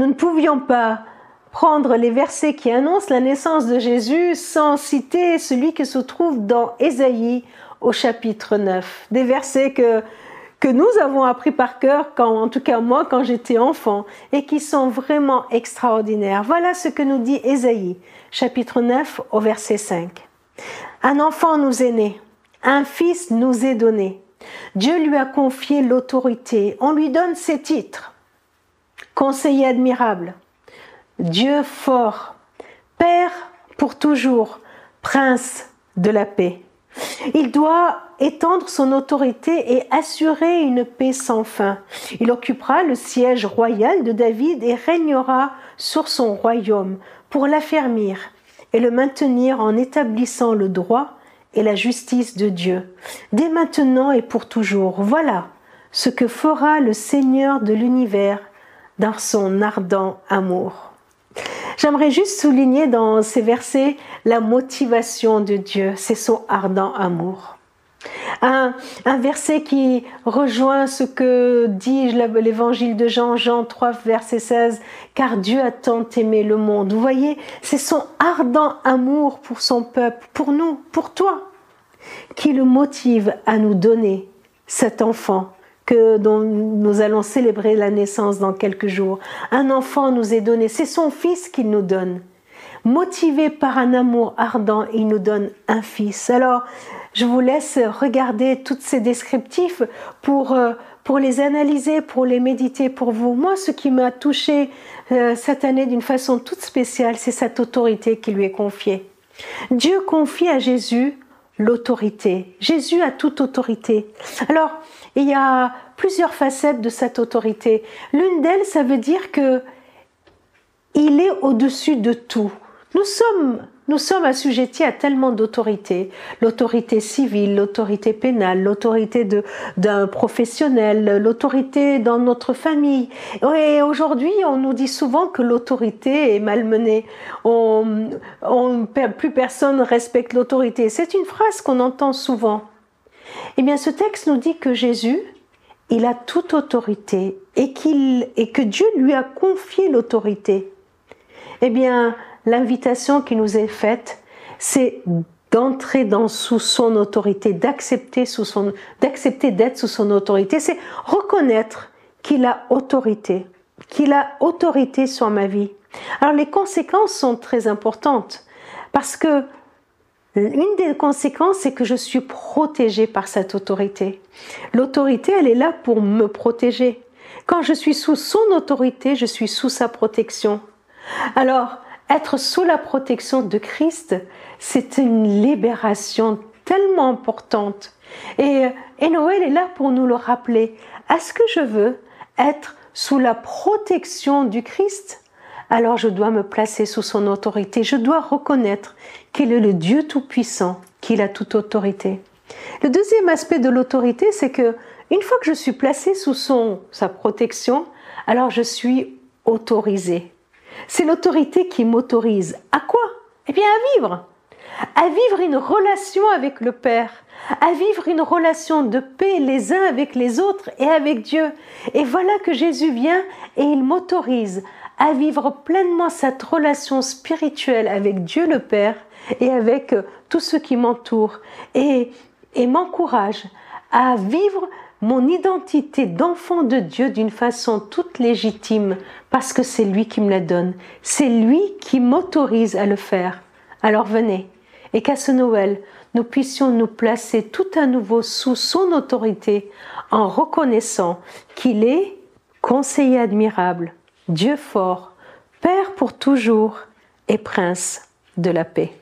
nous ne pouvions pas prendre les versets qui annoncent la naissance de Jésus sans citer celui qui se trouve dans Ésaïe au chapitre 9. Des versets que, nous avons appris par cœur, quand, en tout cas moi, quand j'étais enfant, et qui sont vraiment extraordinaires. Voilà ce que nous dit Ésaïe, chapitre 9 au verset 5. Un enfant nous est né, un fils nous est donné. Dieu lui a confié l'autorité, on lui donne ses titres. Conseiller admirable, Dieu fort, Père pour toujours, Prince de la paix. Il doit étendre son autorité et assurer une paix sans fin. Il occupera le siège royal de David et régnera sur son royaume pour l'affermir et le maintenir en établissant le droit et la justice de Dieu, dès maintenant et pour toujours. Voilà ce que fera le Seigneur de l'univers dans son ardent amour. J'aimerais juste souligner dans ces versets la motivation de Dieu, c'est son ardent amour. Un, verset qui rejoint ce que dit l'évangile de Jean, Jean 3, verset 16, car Dieu a tant aimé le monde. Vous voyez, c'est son ardent amour pour son peuple, pour nous, pour toi, qui le motive à nous donner cet enfant dont nous allons célébrer la naissance dans quelques jours. Un enfant nous est donné, c'est son fils qu'il nous donne. Motivé par un amour ardent, il nous donne un fils. Alors, je vous laisse regarder tous ces descriptifs pour, euh, pour les analyser, pour les méditer pour vous. Moi, ce qui m'a touché euh, cette année d'une façon toute spéciale, c'est cette autorité qui lui est confiée. Dieu confie à Jésus l'autorité. Jésus a toute autorité. Alors, il y a plusieurs facettes de cette autorité. L'une d'elles, ça veut dire que il est au-dessus de tout. Nous sommes nous sommes assujettis à tellement d'autorités. L'autorité civile, l'autorité pénale, l'autorité d'un professionnel, l'autorité dans notre famille. Et aujourd'hui, on nous dit souvent que l'autorité est malmenée. On, on, plus personne respecte l'autorité. C'est une phrase qu'on entend souvent. Eh bien, ce texte nous dit que Jésus, il a toute autorité et, qu'il, et que Dieu lui a confié l'autorité. Eh bien, l'invitation qui nous est faite, c'est d'entrer dans sous son autorité, d'accepter sous son, d'accepter d'être sous son autorité, c'est reconnaître qu'il a autorité, qu'il a autorité sur ma vie. Alors les conséquences sont très importantes parce que une des conséquences, c'est que je suis protégée par cette autorité. L'autorité, elle est là pour me protéger. Quand je suis sous son autorité, je suis sous sa protection. Alors, être sous la protection de Christ, c'est une libération tellement importante. Et, Noël est là pour nous le rappeler. Est-ce que je veux être sous la protection du Christ? Alors je dois me placer sous son autorité. Je dois reconnaître qu'il est le Dieu Tout-Puissant, qu'il a toute autorité. Le deuxième aspect de l'autorité, c'est que une fois que je suis placé sous sa protection, alors je suis autorisé. C'est l'autorité qui m'autorise. À quoi? Eh bien à vivre. À vivre une relation avec le Père, à vivre une relation de paix les uns avec les autres et avec Dieu. Et voilà que Jésus vient et il m'autorise à vivre pleinement cette relation spirituelle avec Dieu le Père et avec euh, tout ce qui m'entoure et, et m'encourage à vivre mon identité d'enfant de Dieu d'une façon toute légitime parce que c'est lui qui me la donne. C'est lui qui m'autorise à le faire. Alors venez et qu'à ce Noël, nous puissions nous placer tout à nouveau sous son autorité en reconnaissant qu'il est conseiller admirable, Dieu fort, Père pour toujours et Prince de la paix.